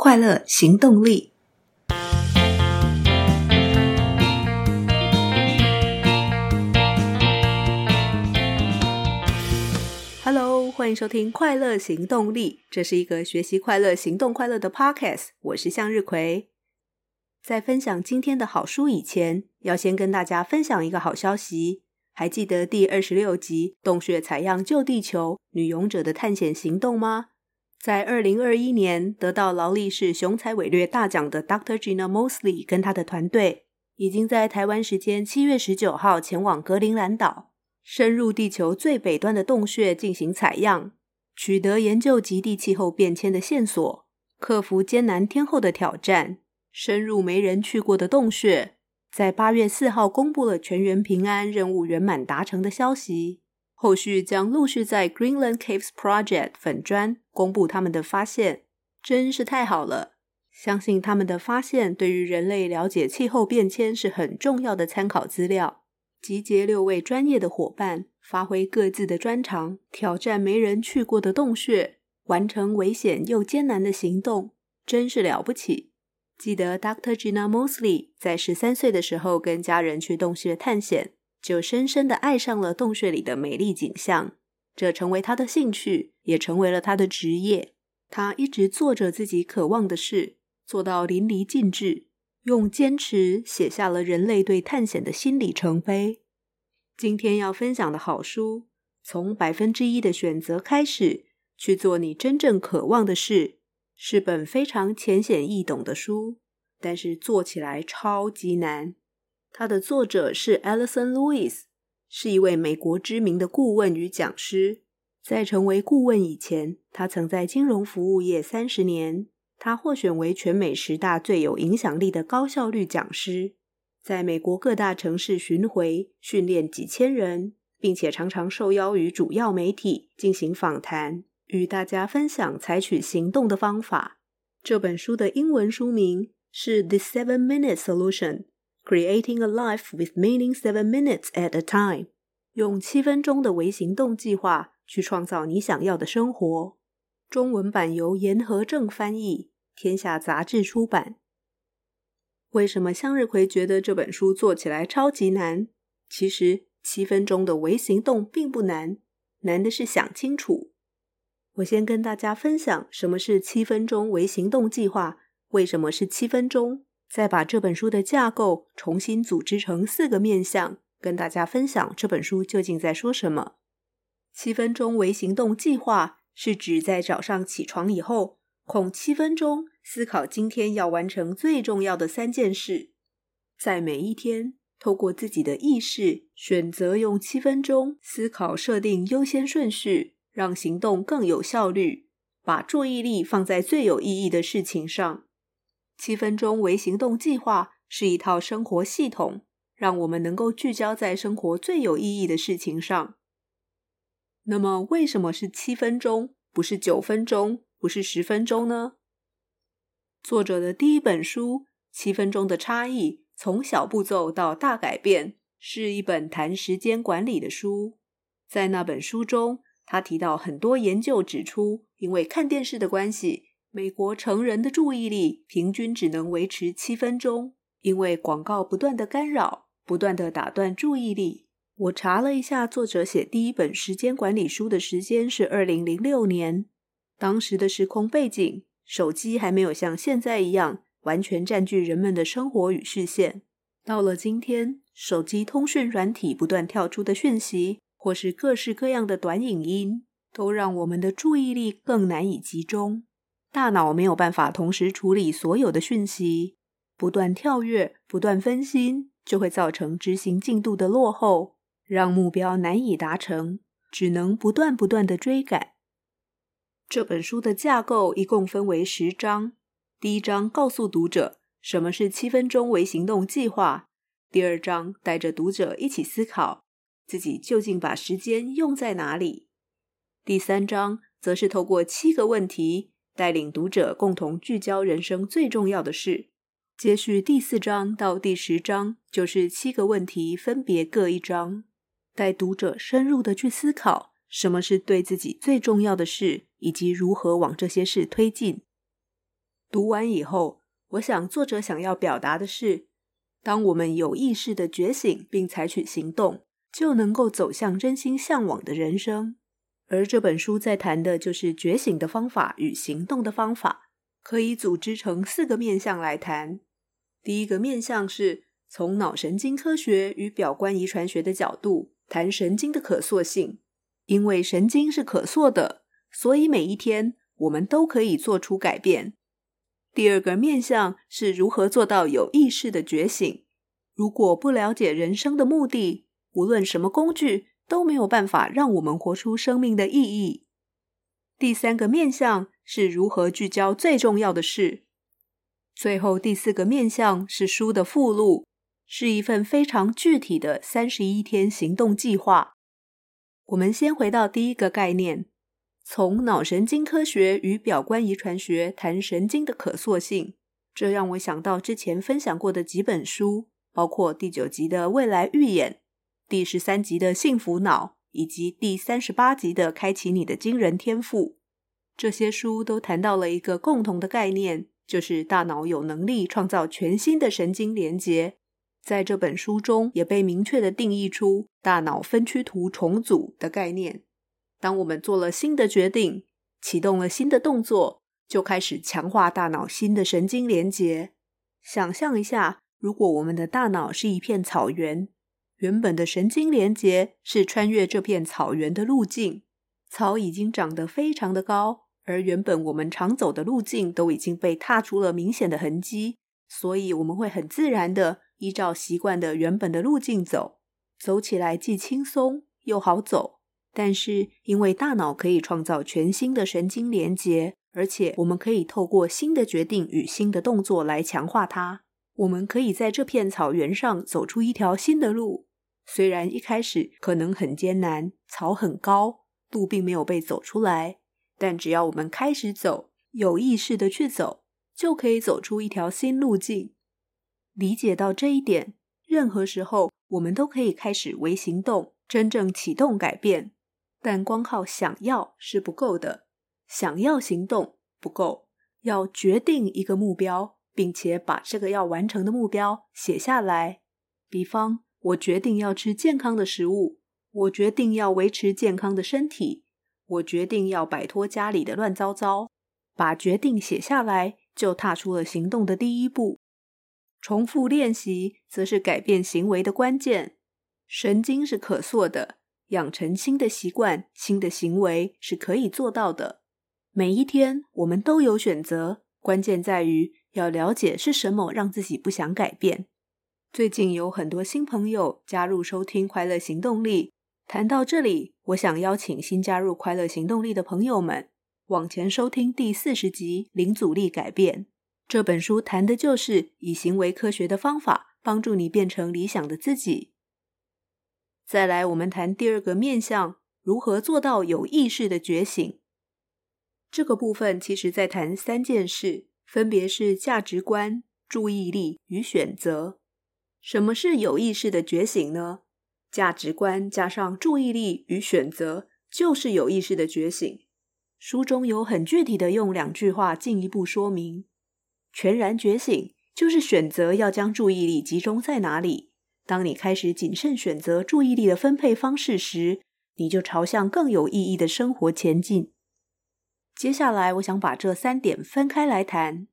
快乐行动力。Hello，欢迎收听《快乐行动力》，这是一个学习快乐、行动快乐的 Podcast。我是向日葵。在分享今天的好书以前，要先跟大家分享一个好消息。还记得第二十六集《洞穴采样救地球：女勇者的探险行动》吗？在二零二一年得到劳力士雄才伟略大奖的 Dr. Gina Mosley 跟他的团队，已经在台湾时间七月十九号前往格陵兰岛，深入地球最北端的洞穴进行采样，取得研究极地气候变迁的线索，克服艰难天候的挑战，深入没人去过的洞穴，在八月四号公布了全员平安、任务圆满达成的消息。后续将陆续在 Greenland Caves Project 粉砖公布他们的发现，真是太好了！相信他们的发现对于人类了解气候变迁是很重要的参考资料。集结六位专业的伙伴，发挥各自的专长，挑战没人去过的洞穴，完成危险又艰难的行动，真是了不起！记得 Dr. Gina Mosley 在十三岁的时候跟家人去洞穴探险。就深深的爱上了洞穴里的美丽景象，这成为他的兴趣，也成为了他的职业。他一直做着自己渴望的事，做到淋漓尽致，用坚持写下了人类对探险的新里程碑。今天要分享的好书，从百分之一的选择开始，去做你真正渴望的事，是本非常浅显易懂的书，但是做起来超级难。它的作者是 Alison Lewis，是一位美国知名的顾问与讲师。在成为顾问以前，他曾在金融服务业三十年。他获选为全美十大最有影响力的高效率讲师，在美国各大城市巡回训练几千人，并且常常受邀于主要媒体进行访谈，与大家分享采取行动的方法。这本书的英文书名是《The Seven Minute Solution》。Creating a life with meaning seven minutes at a time，用七分钟的微行动计划去创造你想要的生活。中文版由严和正翻译，天下杂志出版。为什么向日葵觉得这本书做起来超级难？其实七分钟的微行动并不难，难的是想清楚。我先跟大家分享什么是七分钟微行动计划，为什么是七分钟。再把这本书的架构重新组织成四个面向，跟大家分享这本书究竟在说什么。七分钟为行动计划是指在早上起床以后，空七分钟思考今天要完成最重要的三件事。在每一天，透过自己的意识选择用七分钟思考，设定优先顺序，让行动更有效率，把注意力放在最有意义的事情上。七分钟微行动计划是一套生活系统，让我们能够聚焦在生活最有意义的事情上。那么，为什么是七分钟，不是九分钟，不是十分钟呢？作者的第一本书《七分钟的差异：从小步骤到大改变》是一本谈时间管理的书。在那本书中，他提到很多研究指出，因为看电视的关系。美国成人的注意力平均只能维持七分钟，因为广告不断的干扰，不断的打断注意力。我查了一下，作者写第一本时间管理书的时间是二零零六年，当时的时空背景，手机还没有像现在一样完全占据人们的生活与视线。到了今天，手机通讯软体不断跳出的讯息，或是各式各样的短影音，都让我们的注意力更难以集中。大脑没有办法同时处理所有的讯息，不断跳跃、不断分心，就会造成执行进度的落后，让目标难以达成，只能不断不断的追赶。这本书的架构一共分为十章，第一章告诉读者什么是七分钟为行动计划，第二章带着读者一起思考自己究竟把时间用在哪里，第三章则是透过七个问题。带领读者共同聚焦人生最重要的事。接续第四章到第十章，就是七个问题，分别各一章，带读者深入的去思考什么是对自己最重要的事，以及如何往这些事推进。读完以后，我想作者想要表达的是，当我们有意识的觉醒并采取行动，就能够走向真心向往的人生。而这本书在谈的就是觉醒的方法与行动的方法，可以组织成四个面向来谈。第一个面向是从脑神经科学与表观遗传学的角度谈神经的可塑性，因为神经是可塑的，所以每一天我们都可以做出改变。第二个面向是如何做到有意识的觉醒。如果不了解人生的目的，无论什么工具都没有办法让我们活出生命的意义。第三个面向是如何聚焦最重要的事。最后第四个面向是书的附录，是一份非常具体的三十一天行动计划。我们先回到第一个概念。从脑神经科学与表观遗传学谈神经的可塑性，这让我想到之前分享过的几本书，包括第九集的未来预演、第十三集的幸福脑，以及第三十八集的开启你的惊人天赋。这些书都谈到了一个共同的概念，就是大脑有能力创造全新的神经连接。在这本书中，也被明确的定义出大脑分区图重组的概念。当我们做了新的决定，启动了新的动作，就开始强化大脑新的神经连接。想象一下，如果我们的大脑是一片草原，原本的神经连接是穿越这片草原的路径，草已经长得非常的高，而原本我们常走的路径都已经被踏出了明显的痕迹，所以我们会很自然地依照习惯的原本的路径走，走起来既轻松又好走。但是，因为大脑可以创造全新的神经连接，而且我们可以透过新的决定与新的动作来强化它，我们可以在这片草原上走出一条新的路。虽然一开始可能很艰难，草很高，路并没有被走出来，但只要我们开始走，有意识的去走，就可以走出一条新路径。理解到这一点，任何时候我们都可以开始微行动，真正启动改变。但光靠想要是不够的，想要行动不够，要决定一个目标，并且把这个要完成的目标写下来。比方，我决定要吃健康的食物，我决定要维持健康的身体，我决定要摆脱家里的乱糟糟。把决定写下来，就踏出了行动的第一步。重复练习，则是改变行为的关键。神经是可塑的。养成新的习惯、新的行为是可以做到的。每一天我们都有选择，关键在于要了解是什么让自己不想改变。最近有很多新朋友加入收听《快乐行动力》。谈到这里，我想邀请新加入《快乐行动力》的朋友们往前收听第四十集《零阻力改变》。这本书谈的就是以行为科学的方法帮助你变成理想的自己。再来，我们谈第二个面向，如何做到有意识的觉醒。这个部分其实在谈三件事，分别是价值观、注意力与选择。什么是有意识的觉醒呢？价值观加上注意力与选择，就是有意识的觉醒。书中有很具体的用两句话进一步说明：全然觉醒就是选择要将注意力集中在哪里。当你开始谨慎选择注意力的分配方式时，你就朝向更有意义的生活前进。接下来，我想把这三点分开来谈。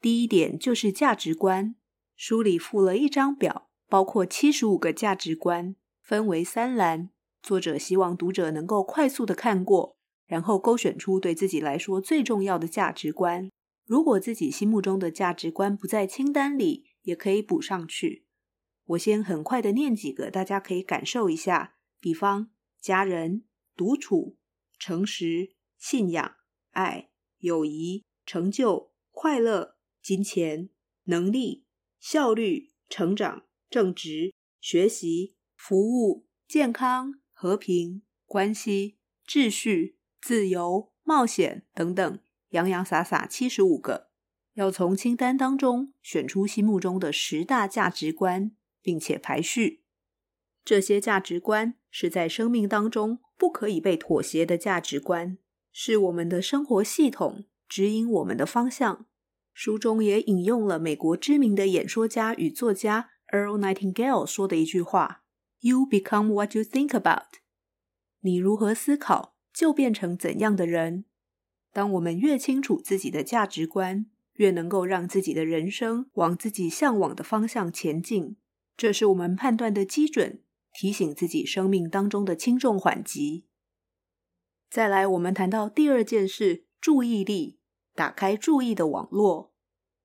第一点就是价值观，书里附了一张表，包括七十五个价值观，分为三栏。作者希望读者能够快速的看过，然后勾选出对自己来说最重要的价值观。如果自己心目中的价值观不在清单里，也可以补上去。我先很快的念几个，大家可以感受一下。比方：家人、独处、诚实、信仰、爱、友谊、成就、快乐、金钱、能力、效率、成长、正直、学习、服务、健康、和平、关系、秩序、自由、冒险等等，洋洋洒洒七十五个。要从清单当中选出心目中的十大价值观。并且排序，这些价值观是在生命当中不可以被妥协的价值观，是我们的生活系统，指引我们的方向。书中也引用了美国知名的演说家与作家 Earl Nightingale 说的一句话：“You become what you think about。”你如何思考，就变成怎样的人。当我们越清楚自己的价值观，越能够让自己的人生往自己向往的方向前进。这是我们判断的基准，提醒自己生命当中的轻重缓急。再来，我们谈到第二件事：注意力。打开注意的网络。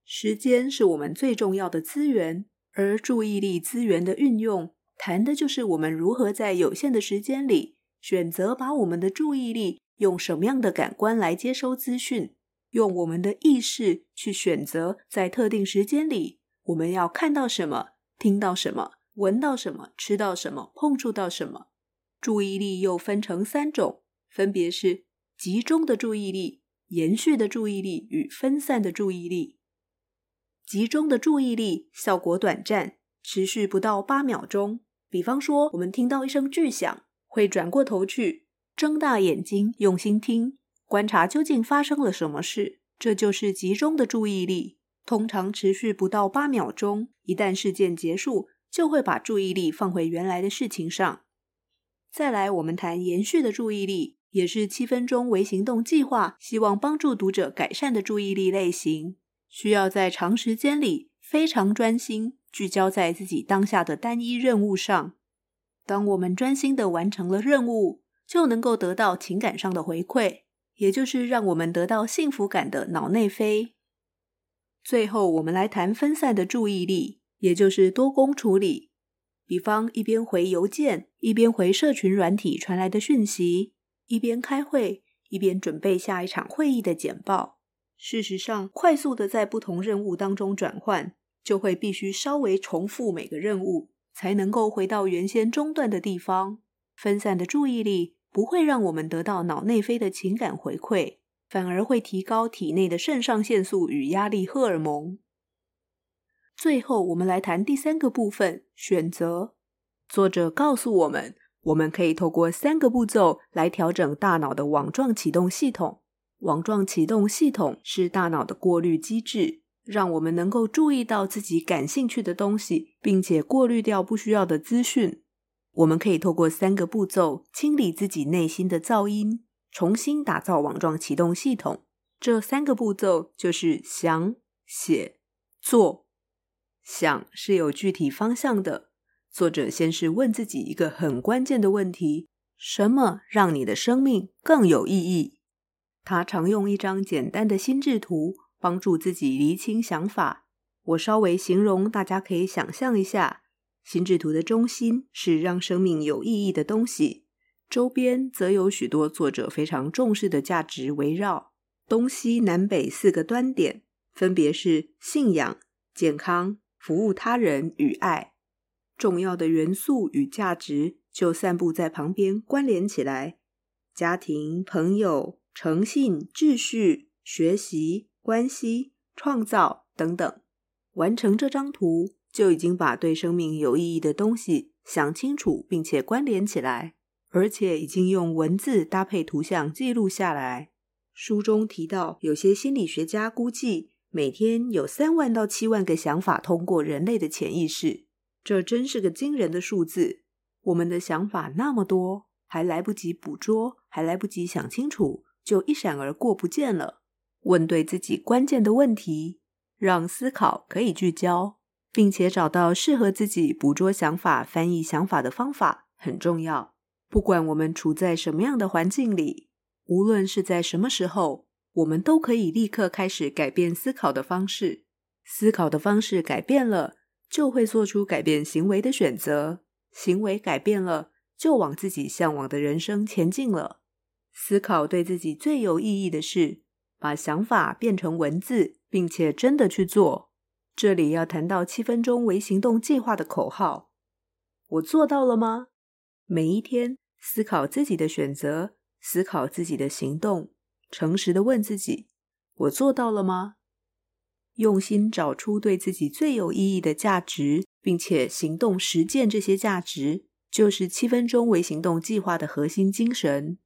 时间是我们最重要的资源，而注意力资源的运用，谈的就是我们如何在有限的时间里，选择把我们的注意力用什么样的感官来接收资讯，用我们的意识去选择在特定时间里，我们要看到什么，听到什么，闻到什么，吃到什么，碰触到什么。注意力又分成三种，分别是集中的注意力。延续的注意力与分散的注意力，集中的注意力效果短暂，持续不到八秒钟。比方说，我们听到一声巨响，会转过头去，睁大眼睛，用心听，观察究竟发生了什么事。这就是集中的注意力，通常持续不到八秒钟。一旦事件结束，就会把注意力放回原来的事情上。再来，我们谈延续的注意力。也是七分钟微行动计划希望帮助读者改善的注意力类型，需要在长时间里非常专心，聚焦在自己当下的单一任务上。当我们专心的完成了任务，就能够得到情感上的回馈，也就是让我们得到幸福感的脑内啡。最后，我们来谈分散的注意力，也就是多工处理。比方一边回邮件，一边回社群软体传来的讯息。一边开会，一边准备下一场会议的简报。事实上，快速的在不同任务当中转换，就会必须稍微重复每个任务，才能够回到原先中断的地方。分散的注意力不会让我们得到脑内啡的情感回馈，反而会提高体内的肾上腺素与压力荷尔蒙。最后，我们来谈第三个部分：选择。作者告诉我们。我们可以透过三个步骤来调整大脑的网状启动系统。网状启动系统是大脑的过滤机制，让我们能够注意到自己感兴趣的东西，并且过滤掉不需要的资讯。我们可以透过三个步骤清理自己内心的噪音，重新打造网状启动系统。这三个步骤就是想、写、做。想是有具体方向的。作者先是问自己一个很关键的问题：什么让你的生命更有意义？他常用一张简单的心智图帮助自己厘清想法。我稍微形容，大家可以想象一下：心智图的中心是让生命有意义的东西，周边则有许多作者非常重视的价值围绕。东西南北四个端点分别是信仰、健康、服务他人与爱。重要的元素与价值就散布在旁边，关联起来：家庭、朋友、诚信、秩序、学习、关系、创造等等。完成这张图，就已经把对生命有意义的东西想清楚，并且关联起来，而且已经用文字搭配图像记录下来。书中提到，有些心理学家估计，每天有三万到七万个想法通过人类的潜意识。这真是个惊人的数字！我们的想法那么多，还来不及捕捉，还来不及想清楚，就一闪而过不见了。问对自己关键的问题，让思考可以聚焦，并且找到适合自己捕捉想法、翻译想法的方法很重要。不管我们处在什么样的环境里，无论是在什么时候，我们都可以立刻开始改变思考的方式。思考的方式改变了。就会做出改变行为的选择，行为改变了，就往自己向往的人生前进了。思考对自己最有意义的事，把想法变成文字，并且真的去做。这里要谈到七分钟为行动计划的口号，我做到了吗？每一天思考自己的选择，思考自己的行动，诚实的问自己：我做到了吗？用心找出对自己最有意义的价值，并且行动实践这些价值，就是七分钟为行动计划的核心精神。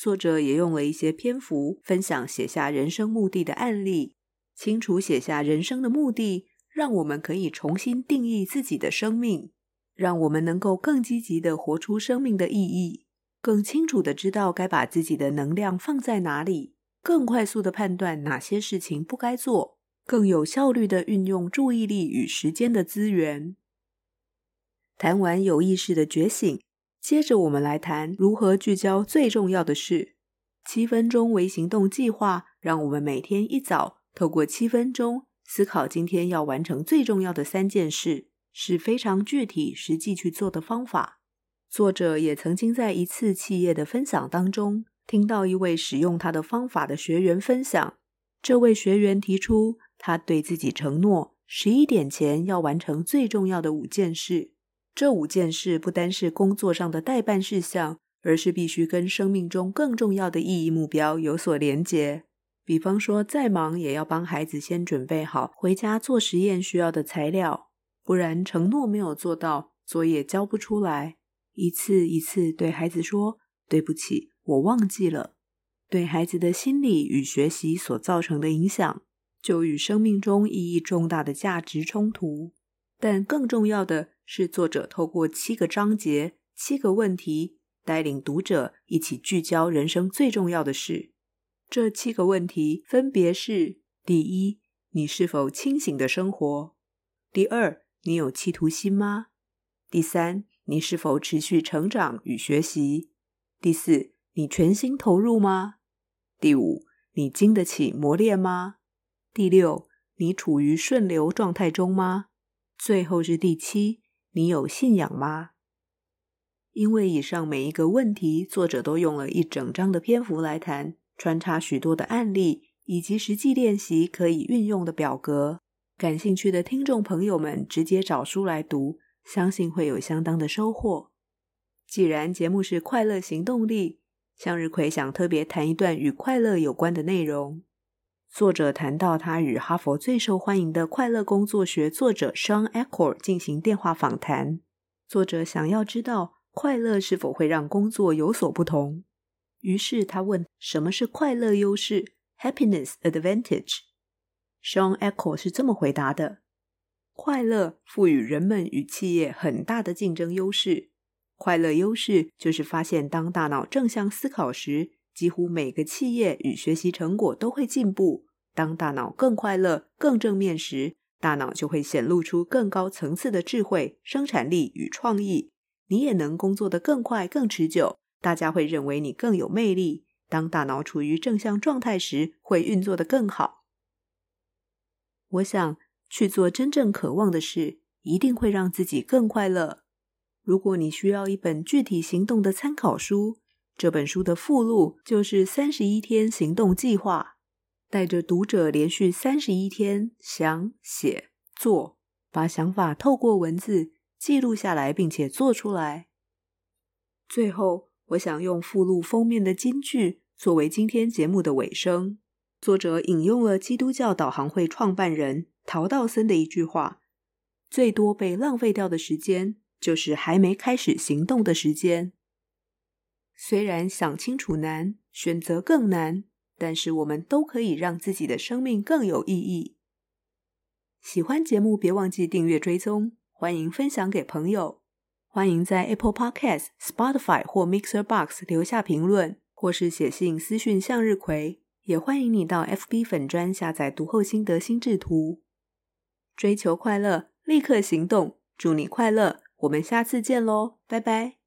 作者也用了一些篇幅分享写下人生目的的案例。清楚写下人生的目的，让我们可以重新定义自己的生命，让我们能够更积极的活出生命的意义，更清楚的知道该把自己的能量放在哪里，更快速的判断哪些事情不该做，更有效率的运用注意力与时间的资源。谈完有意识的觉醒，接着我们来谈如何聚焦最重要的事。七分钟微行动计划，让我们每天一早透过七分钟思考今天要完成最重要的三件事，是非常具体、实际去做的方法。作者也曾经在一次企业的分享当中，听到一位使用他的方法的学员分享。这位学员提出，他对自己承诺，十一点前要完成最重要的五件事。这五件事不单是工作上的待办事项，而是必须跟生命中更重要的意义目标有所连结。比方说，再忙也要帮孩子先准备好回家做实验需要的材料，不然承诺没有做到，作业交不出来。一次一次对孩子说：“对不起，我忘记了。”对孩子的心理与学习所造成的影响，就与生命中意义重大的价值冲突。但更重要的是，作者透过七个章节、七个问题，带领读者一起聚焦人生最重要的事。这七个问题分别是：第一，你是否清醒的生活？第二，你有企图心吗？第三，你是否持续成长与学习？第四，你全心投入吗？第五，你经得起磨练吗？第六，你处于顺流状态中吗？最后是第七，你有信仰吗？因为以上每一个问题，作者都用了一整章的篇幅来谈，穿插许多的案例以及实际练习可以运用的表格。感兴趣的听众朋友们，直接找书来读，相信会有相当的收获。既然节目是快乐行动力，向日葵想特别谈一段与快乐有关的内容。作者谈到他与哈佛最受欢迎的快乐工作学作者 Shawn Achor 进行电话访谈。作者想要知道快乐是否会让工作有所不同，于是他问：“什么是快乐优势 （Happiness Advantage）？” Shawn Achor 是这么回答的：“快乐赋予人们与企业很大的竞争优势。快乐优势就是发现，当大脑正向思考时。”几乎每个企业与学习成果都会进步。当大脑更快乐、更正面时，大脑就会显露出更高层次的智慧、生产力与创意。你也能工作得更快、更持久。大家会认为你更有魅力。当大脑处于正向状态时，会运作得更好。我想去做真正渴望的事，一定会让自己更快乐。如果你需要一本具体行动的参考书，这本书的附录就是三十一天行动计划，带着读者连续三十一天想、写、做，把想法透过文字记录下来，并且做出来。最后，我想用附录封面的金句作为今天节目的尾声。作者引用了基督教导航会创办人陶道森的一句话：“最多被浪费掉的时间，就是还没开始行动的时间。”虽然想清楚难，选择更难，但是我们都可以让自己的生命更有意义。喜欢节目，别忘记订阅追踪，欢迎分享给朋友，欢迎在 Apple Podcast、Spotify 或 Mixer Box 留下评论，或是写信私讯向日葵。也欢迎你到 FB 粉专下载读后心得心智图。追求快乐，立刻行动，祝你快乐，我们下次见喽，拜拜。